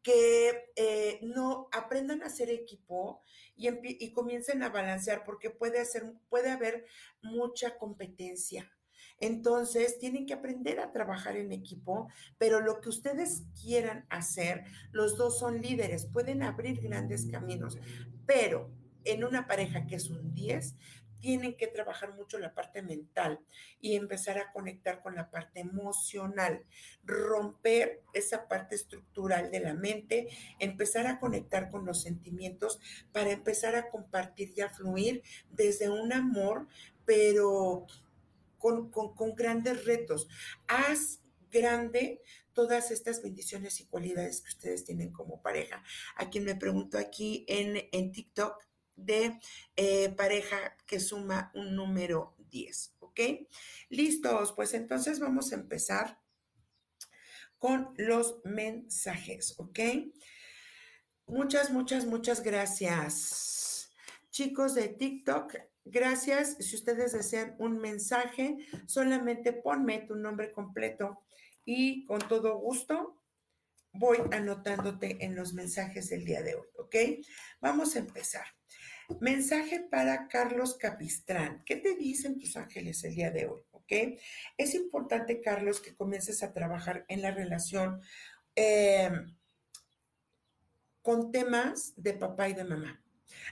A: que eh, no aprendan a hacer equipo y, y, comiencen a balancear porque puede, hacer, puede haber mucha competencia. Entonces, tienen que aprender a trabajar en equipo, pero lo que ustedes quieran hacer, los dos son líderes, pueden abrir grandes caminos, pero en una pareja que es un 10, tienen que trabajar mucho la parte mental y empezar a conectar con la parte emocional, romper esa parte estructural de la mente, empezar a conectar con los sentimientos para empezar a compartir y a fluir desde un amor, pero con, con grandes retos. Haz grande todas estas bendiciones y cualidades que ustedes tienen como pareja. A quien me pregunto aquí en, en TikTok de eh, pareja que suma un número 10, ¿ok? Listos, pues entonces vamos a empezar con los mensajes, ¿ok? Muchas, muchas, muchas gracias. Chicos de TikTok, gracias. Si ustedes desean un mensaje, solamente ponme tu nombre completo y con todo gusto voy anotándote en los mensajes del día de hoy, ¿ok? Vamos a empezar. Mensaje para Carlos Capistrán. ¿Qué te dicen tus ángeles el día de hoy? ¿Ok? Es importante, Carlos, que comiences a trabajar en la relación em, con temas de papá y de mamá.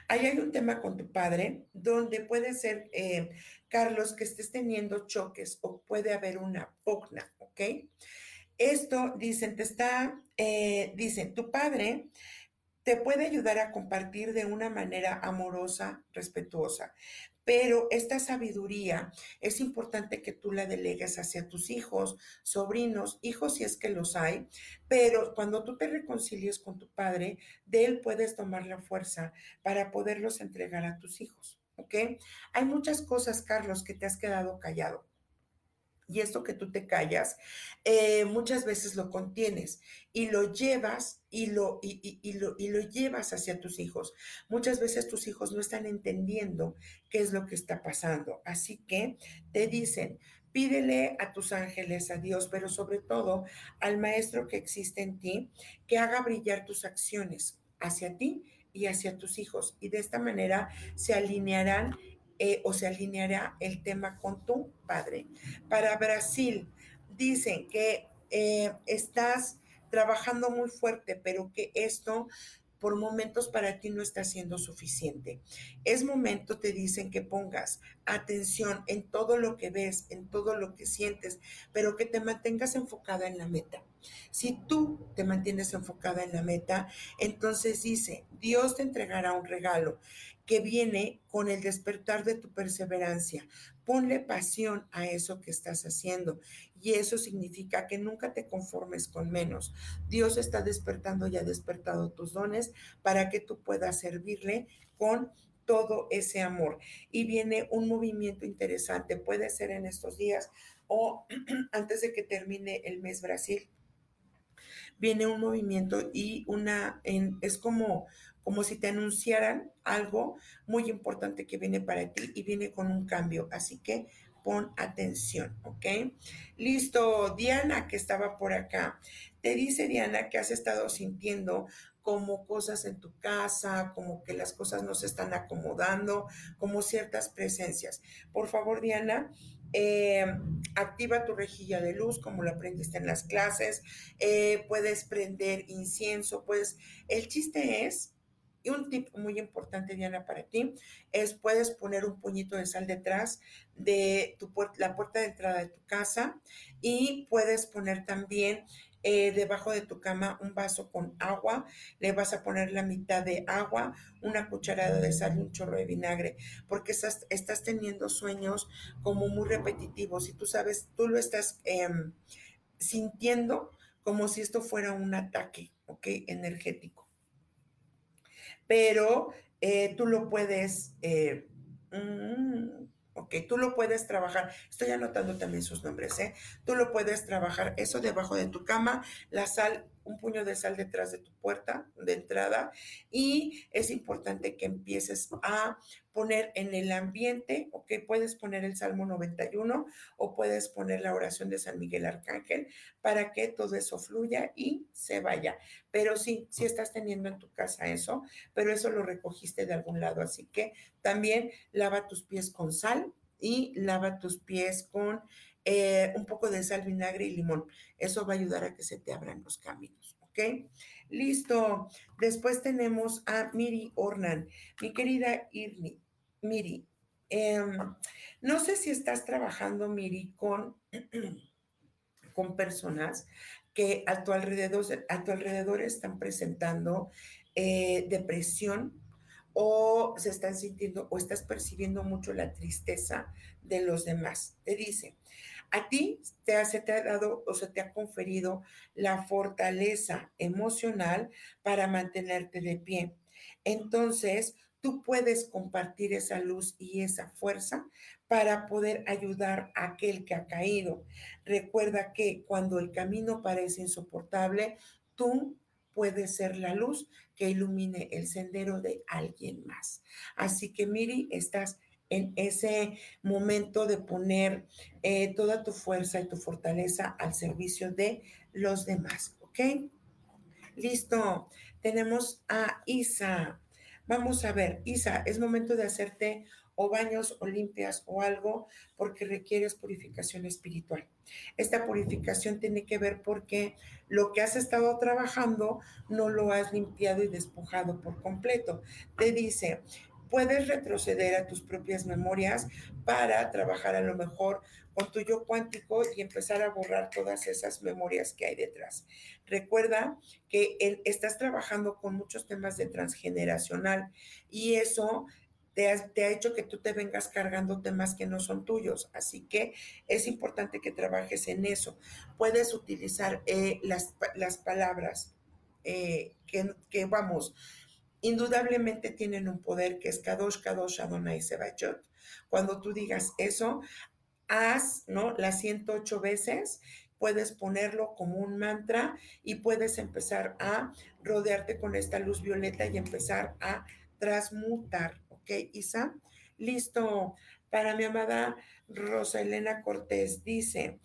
A: Ahí hay un tema con tu padre donde puede ser, em, Carlos, que estés teniendo choques o puede haber una pugna, ¿ok? Esto, dicen, te está, eh, dicen, tu padre te puede ayudar a compartir de una manera amorosa, respetuosa. Pero esta sabiduría es importante que tú la delegues hacia tus hijos, sobrinos, hijos si es que los hay, pero cuando tú te reconcilies con tu padre, de él puedes tomar la fuerza para poderlos entregar a tus hijos, ¿ok? Hay muchas cosas, Carlos, que te has quedado callado y esto que tú te callas, eh, muchas veces lo contienes y lo llevas y lo, y, lo, y lo llevas hacia tus hijos. Muchas veces tus hijos no están entendiendo qué es lo que está pasando. Así que te dicen, pídele a tus ángeles, a Dios, pero sobre todo al Maestro que existe en ti, que haga brillar tus acciones hacia ti y hacia tus hijos. Y de esta manera se alinearán eh, o se alineará el tema con tu padre. Para Brasil, dicen que eh, estás trabajando muy fuerte, pero que esto por momentos para ti no está siendo suficiente. Es momento, te dicen, que pongas atención en todo lo que ves, en todo lo que sientes, pero que te mantengas enfocada en la meta. Si tú te mantienes enfocada en la meta, entonces dice, Dios te entregará un regalo que viene con el despertar de tu perseverancia. Ponle pasión a eso que estás haciendo y eso significa que nunca te conformes con menos. Dios está despertando y ha despertado tus dones para que tú puedas servirle con todo ese amor. Y viene un movimiento interesante, puede ser en estos días o antes de que termine el mes Brasil. Viene un movimiento y una, es como como si te anunciaran algo muy importante que viene para ti y viene con un cambio. Así que pon atención, ¿ok? Listo, Diana, que estaba por acá. Te dice Diana que has estado sintiendo como cosas en tu casa, como que las cosas no se están acomodando, como ciertas presencias. Por favor, Diana, eh, activa tu rejilla de luz como lo aprendiste en las clases, eh, puedes prender incienso, pues el chiste es y un tip muy importante, Diana, para ti es puedes poner un puñito de sal detrás de tu la puerta de entrada de tu casa y puedes poner también eh, debajo de tu cama un vaso con agua, le vas a poner la mitad de agua, una cucharada de sal y un chorro de vinagre, porque estás, estás teniendo sueños como muy repetitivos y tú sabes, tú lo estás em, sintiendo como si esto fuera un ataque, ¿ok? Energético pero eh, tú lo puedes, eh, ok, tú lo puedes trabajar. Estoy anotando también sus nombres, ¿eh? Tú lo puedes trabajar eso debajo de tu cama, la sal un puño de sal detrás de tu puerta de entrada y es importante que empieces a poner en el ambiente, ok, puedes poner el Salmo 91 o puedes poner la oración de San Miguel Arcángel para que todo eso fluya y se vaya. Pero sí, sí estás teniendo en tu casa eso, pero eso lo recogiste de algún lado, así que también lava tus pies con sal y lava tus pies con eh, un poco de sal, vinagre y limón. Eso va a ayudar a que se te abran los caminos, ¿ok? Listo. Después tenemos a Miri Ornan. Mi querida Irni, Miri, Em, no sé si estás trabajando, Miri, con, con personas que a tu alrededor, a tu alrededor están presentando eh, depresión o se están sintiendo o estás percibiendo mucho la tristeza de los demás. Te dice, a ti te, se te ha dado o se te ha conferido la fortaleza emocional para mantenerte de pie. Entonces, tú puedes compartir esa luz y esa fuerza para poder ayudar a aquel que ha caído. Recuerda que cuando el camino parece insoportable, tú puedes ser la luz que ilumine el sendero de alguien más. Así que Miri, estás en ese momento de poner eh, toda tu fuerza y tu fortaleza al servicio de los demás, ¿ok? Listo. Tenemos a Isa. Vamos a ver, Isa, es momento de hacerte o baños o limpias o algo porque requieres purificación espiritual. Esta purificación tiene que ver porque lo que has estado trabajando no lo has limpiado y despojado por completo. Te dice, puedes retroceder a tus propias memorias para trabajar a lo mejor con tu yo cuántico y empezar a borrar todas esas memorias que hay detrás. Recuerda que estás trabajando con muchos temas de transgeneracional y eso te ha, hecho que tú te vengas cargando temas que no son tuyos. Así que es importante que trabajes en eso. Puedes utilizar eh, las, las, palabras eh, que, vamos, indudablemente tienen un poder que es Kadosh, Kadosh, Adonai, Sebachot. Cuando tú digas eso, haz, ¿no? Las 108 veces, puedes ponerlo como un mantra y puedes empezar a rodearte con esta luz violeta y empezar a transmutar, ¿ok, Isa? Listo. Para mi amada Rosa Elena Cortés dice,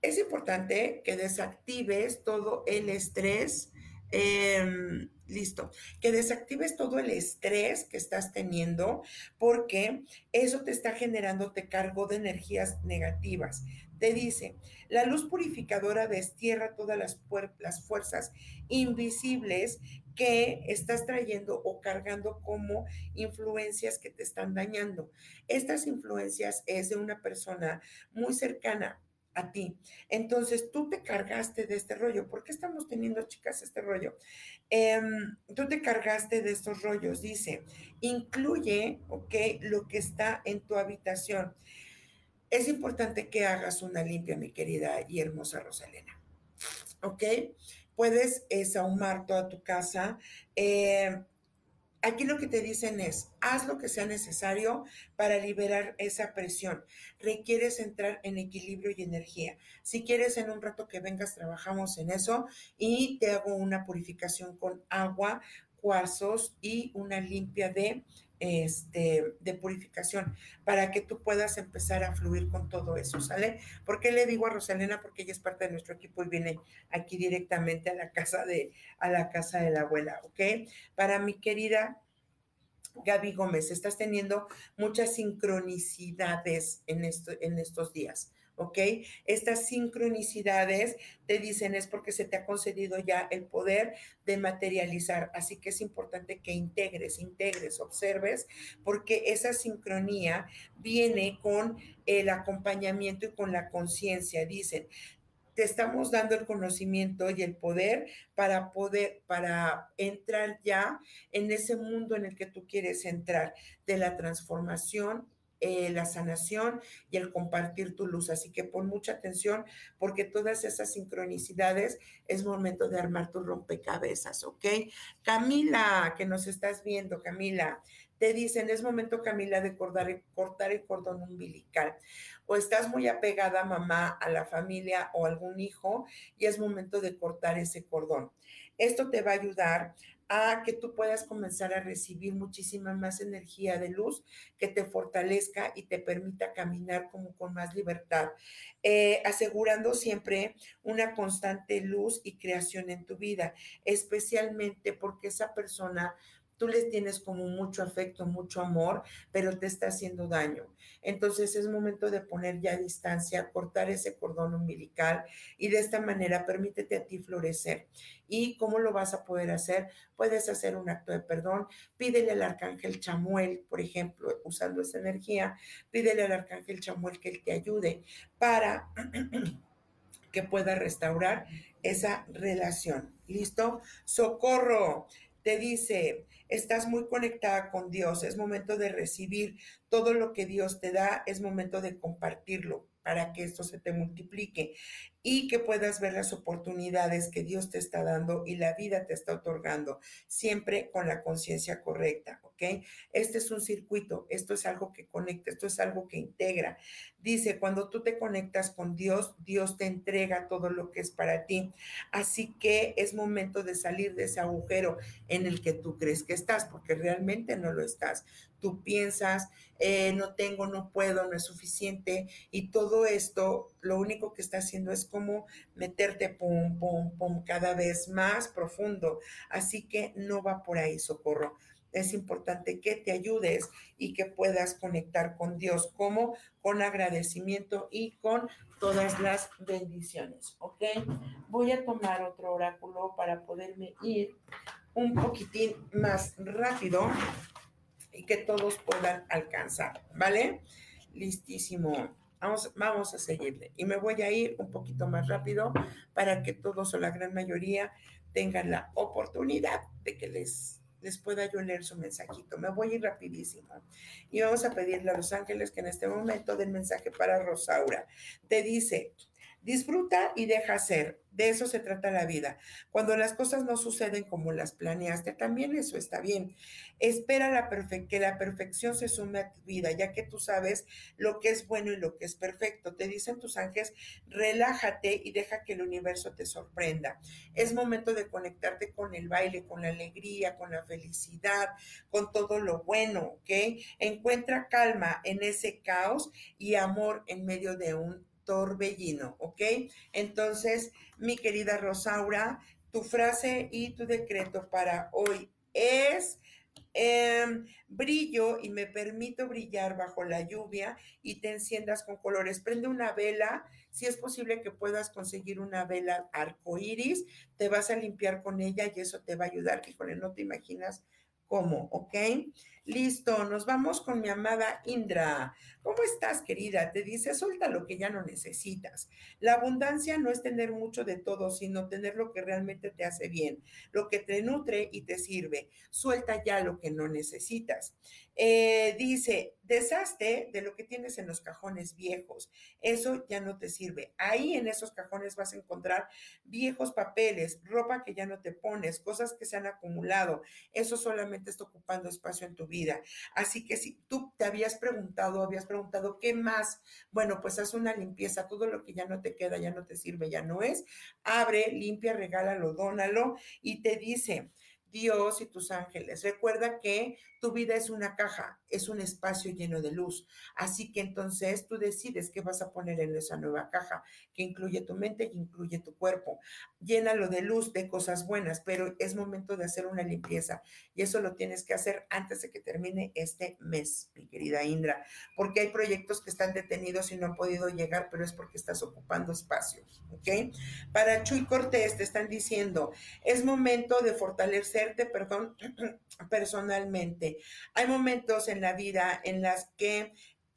A: es importante que desactives todo el estrés Em, listo, que desactives todo el estrés que estás teniendo porque eso te está generando, te cargo de energías negativas. Te dice, la luz purificadora destierra todas las, las fuerzas invisibles que estás trayendo o cargando como influencias que te están dañando. Estas influencias es de una persona muy cercana a ti. Entonces, tú te cargaste de este rollo. ¿Por qué estamos teniendo, chicas, este rollo? Em, tú te cargaste de estos rollos. Dice, incluye, ¿ok? Lo que está en tu habitación. Es importante que hagas una limpia, mi querida y hermosa Rosalena. ¿Ok? Puedes sahumar toda tu casa. Eh, Aquí lo que te dicen es, haz lo que sea necesario para liberar esa presión. Requieres entrar en equilibrio y energía. Si quieres en un rato que vengas, trabajamos en eso y te hago una purificación con agua, cuarzos y una limpia de este, de purificación para que tú puedas empezar a fluir con todo eso, ¿sale? ¿Por qué le digo a Rosalena? Porque ella es parte de nuestro equipo y viene aquí directamente a la casa de, a la casa de la abuela, ¿ok? Para mi querida Gaby Gómez, estás teniendo muchas sincronicidades en, esto, en estos días. ¿Ok? Estas sincronicidades te dicen es porque se te ha concedido ya el poder de materializar, así que es importante que integres, integres, observes, porque esa sincronía viene con el acompañamiento y con la conciencia, dicen. Te estamos dando el conocimiento y el poder para poder, para entrar ya en ese mundo en el que tú quieres entrar, de la transformación eh, la sanación y el compartir tu luz. Así que pon mucha atención porque todas esas sincronicidades es momento de armar tu rompecabezas, ¿ok? Camila, que nos estás viendo, Camila, te dicen, es momento, Camila, de cortar, cortar el cordón umbilical. O estás muy apegada, mamá, a la familia o algún hijo y es momento de cortar ese cordón. Esto te va a ayudar a que tú puedas comenzar a recibir muchísima más energía de luz que te fortalezca y te permita caminar como con más libertad, eh, asegurando siempre una constante luz y creación en tu vida, especialmente porque esa persona tú les tienes como mucho afecto, mucho amor, pero te está haciendo daño. Entonces es momento de poner ya distancia, cortar ese cordón umbilical y de esta manera permítete a ti florecer. ¿Y cómo lo vas a poder hacer? Puedes hacer un acto de perdón, pídele al arcángel Chamuel, por ejemplo, usando esa energía, pídele al arcángel Chamuel que él te ayude para que pueda restaurar esa relación. ¿Listo? Socorro te dice, estás muy conectada con Dios, es momento de recibir todo lo que Dios te da, es momento de compartirlo para que esto se te multiplique y que puedas ver las oportunidades que Dios te está dando y la vida te está otorgando, siempre con la conciencia correcta, ¿ok? Este es un circuito, esto es algo que conecta, esto es algo que integra. Dice, cuando tú te conectas con Dios, Dios te entrega todo lo que es para ti. Así que es momento de salir de ese agujero en el que tú crees que estás, porque realmente no lo estás tú piensas, eh, no tengo, no puedo, no es suficiente, y todo esto lo único que está haciendo es como meterte pum, pum, pum, cada vez más profundo. Así que no va por ahí, socorro. Es importante que te ayudes y que puedas conectar con Dios, como con agradecimiento y con todas las bendiciones, ¿ok? Voy a tomar otro oráculo para poderme ir un poquitín más rápido y que todos puedan alcanzar, ¿vale? Listísimo. Vamos, vamos a seguirle. Y me voy a ir un poquito más rápido para que todos o la gran mayoría tengan la oportunidad de que les, les pueda yo leer su mensajito. Me voy a ir rapidísimo. Y vamos a pedirle a los ángeles que en este momento den mensaje para Rosaura. Te dice, disfruta y deja ser. De eso se trata la vida. Cuando las cosas no suceden como las planeaste, también eso está bien. Espera la que la perfección se sume a tu vida, ya que tú sabes lo que es bueno y lo que es perfecto. Te dicen tus ángeles, relájate y deja que el universo te sorprenda. Es momento de conectarte con el baile, con la alegría, con la felicidad, con todo lo bueno, ¿ok? Encuentra calma en ese caos y amor en medio de un torbellino, ¿ok? Entonces, mi querida Rosaura, tu frase y tu decreto para hoy es... Em, brillo y me permito brillar bajo la lluvia y te enciendas con colores. Prende una vela, si es posible que puedas conseguir una vela arcoíris, te vas a limpiar con ella y eso te va a ayudar. Híjole, no te imaginas cómo, ¿ok? Listo, nos vamos con mi amada Indra. ¿Cómo estás, querida? Te dice, suelta lo que ya no necesitas. La abundancia no es tener mucho de todo, sino tener lo que realmente te hace bien, lo que te nutre y te sirve. Suelta ya lo que no necesitas. Eh, dice, deshazte de lo que tienes en los cajones viejos. Eso ya no te sirve. Ahí en esos cajones vas a encontrar viejos papeles, ropa que ya no te pones, cosas que se han acumulado. Eso solamente está ocupando espacio en tu vida Así que si tú te habías preguntado, habías preguntado, ¿qué más? Bueno, pues haz una limpieza, todo lo que ya no te queda, ya no te sirve, ya no es. Abre, limpia, regálalo, dónalo y te dice, Dios y tus ángeles. Recuerda que tu vida es una caja, es un espacio lleno de luz. Así que entonces tú decides qué vas a poner en esa nueva caja, que incluye tu mente incluye tu cuerpo. Llénalo de luz, de cosas buenas, pero es momento de hacer una limpieza y eso lo tienes que hacer antes de que termine este mes, mi querida Indra, porque hay proyectos que están detenidos y no han podido llegar, pero es porque estás ocupando espacios, ¿ok? Para Chuy Cortés te están diciendo, es momento de fortalecerte, perdón, personalmente. Hay momentos en la vida en las que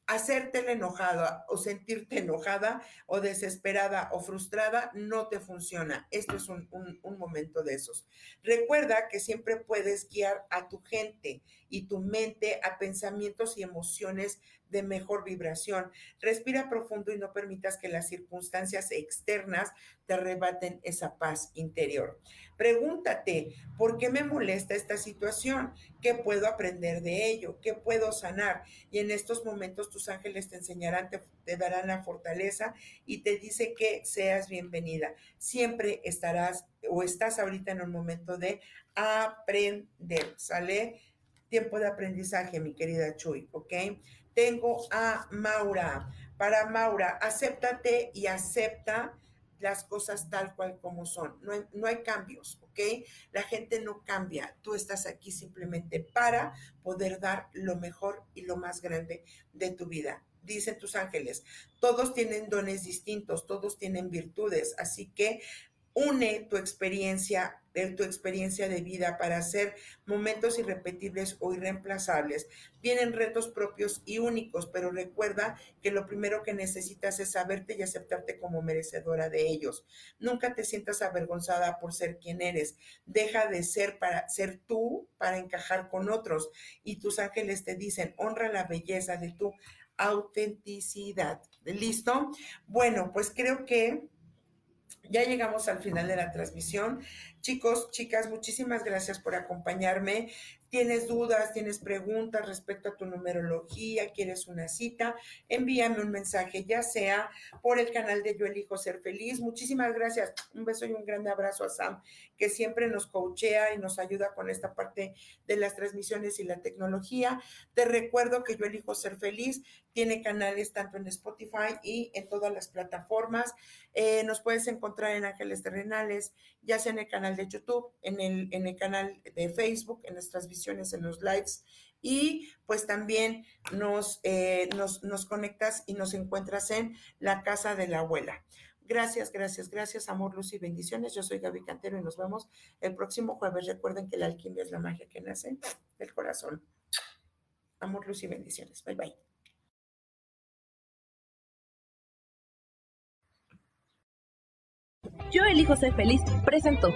A: hacerte enojada o sentirte enojada o desesperada o frustrada no te funciona. Esto es un, momento de esos. Recuerda que siempre puedes guiar a tu gente y tu mente a pensamientos y emociones de mejor vibración. Respira profundo y no permitas que las circunstancias externas te arrebaten esa paz interior. Pregúntate, ¿por qué me molesta esta situación? ¿Qué puedo aprender de ello? ¿Qué puedo sanar? Y en estos momentos tus ángeles te enseñarán, te, te darán la fortaleza y te dice que seas bienvenida. Siempre estarás o estás ahorita en un momento de aprender, ¿sale? Tiempo de aprendizaje, mi querida Chuy, ¿ok? Tengo a Maura. Para Maura, acéptate y acepta las cosas tal cual como son. No hay, no hay cambios, ¿ok? La gente no cambia. Tú estás aquí simplemente para poder dar lo mejor y lo más grande de tu vida dicen tus ángeles, todos tienen dones distintos, todos tienen virtudes, así que une tu experiencia, de tu experiencia de vida para hacer momentos irrepetibles o irreemplazables. Vienen retos propios y únicos, pero recuerda que lo primero que necesitas es saberte y aceptarte como merecedora de ellos. Nunca te sientas avergonzada por ser quien eres. Deja de ser para ser tú para encajar con otros. Y tus ángeles te dicen, honra la belleza de tu autenticidad. ¿Listo? Bueno, pues creo que ya llegamos al final de la transmisión. Chicos, chicas, muchísimas gracias por acompañarme tienes dudas, tienes preguntas respecto a tu numerología, quieres una cita, envíame un mensaje, ya sea por el canal de Yo Elijo Ser Feliz. Muchísimas gracias. Un beso y un grande abrazo a Sam, que siempre nos coachea y nos ayuda con esta parte de las transmisiones y la tecnología. Te recuerdo que Yo Elijo Ser Feliz tiene canales tanto en Spotify y en todas las plataformas. Eh, nos puedes encontrar en Ángeles Terrenales, ya sea en el canal de YouTube, en el, en el canal de Facebook, en nuestras visiones en los lives y pues también nos, eh, nos, nos conectas y nos encuentras en la casa de la abuela. Gracias, gracias, gracias, amor, luz y bendiciones. Yo soy Gaby Cantero y nos vemos el próximo jueves. Recuerden que la alquimia es la magia que nace del corazón. Amor, luz y bendiciones. Bye, bye.
C: Yo elijo ser feliz. Presento.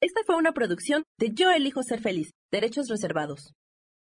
C: Esta fue una producción de Yo elijo ser feliz, derechos reservados.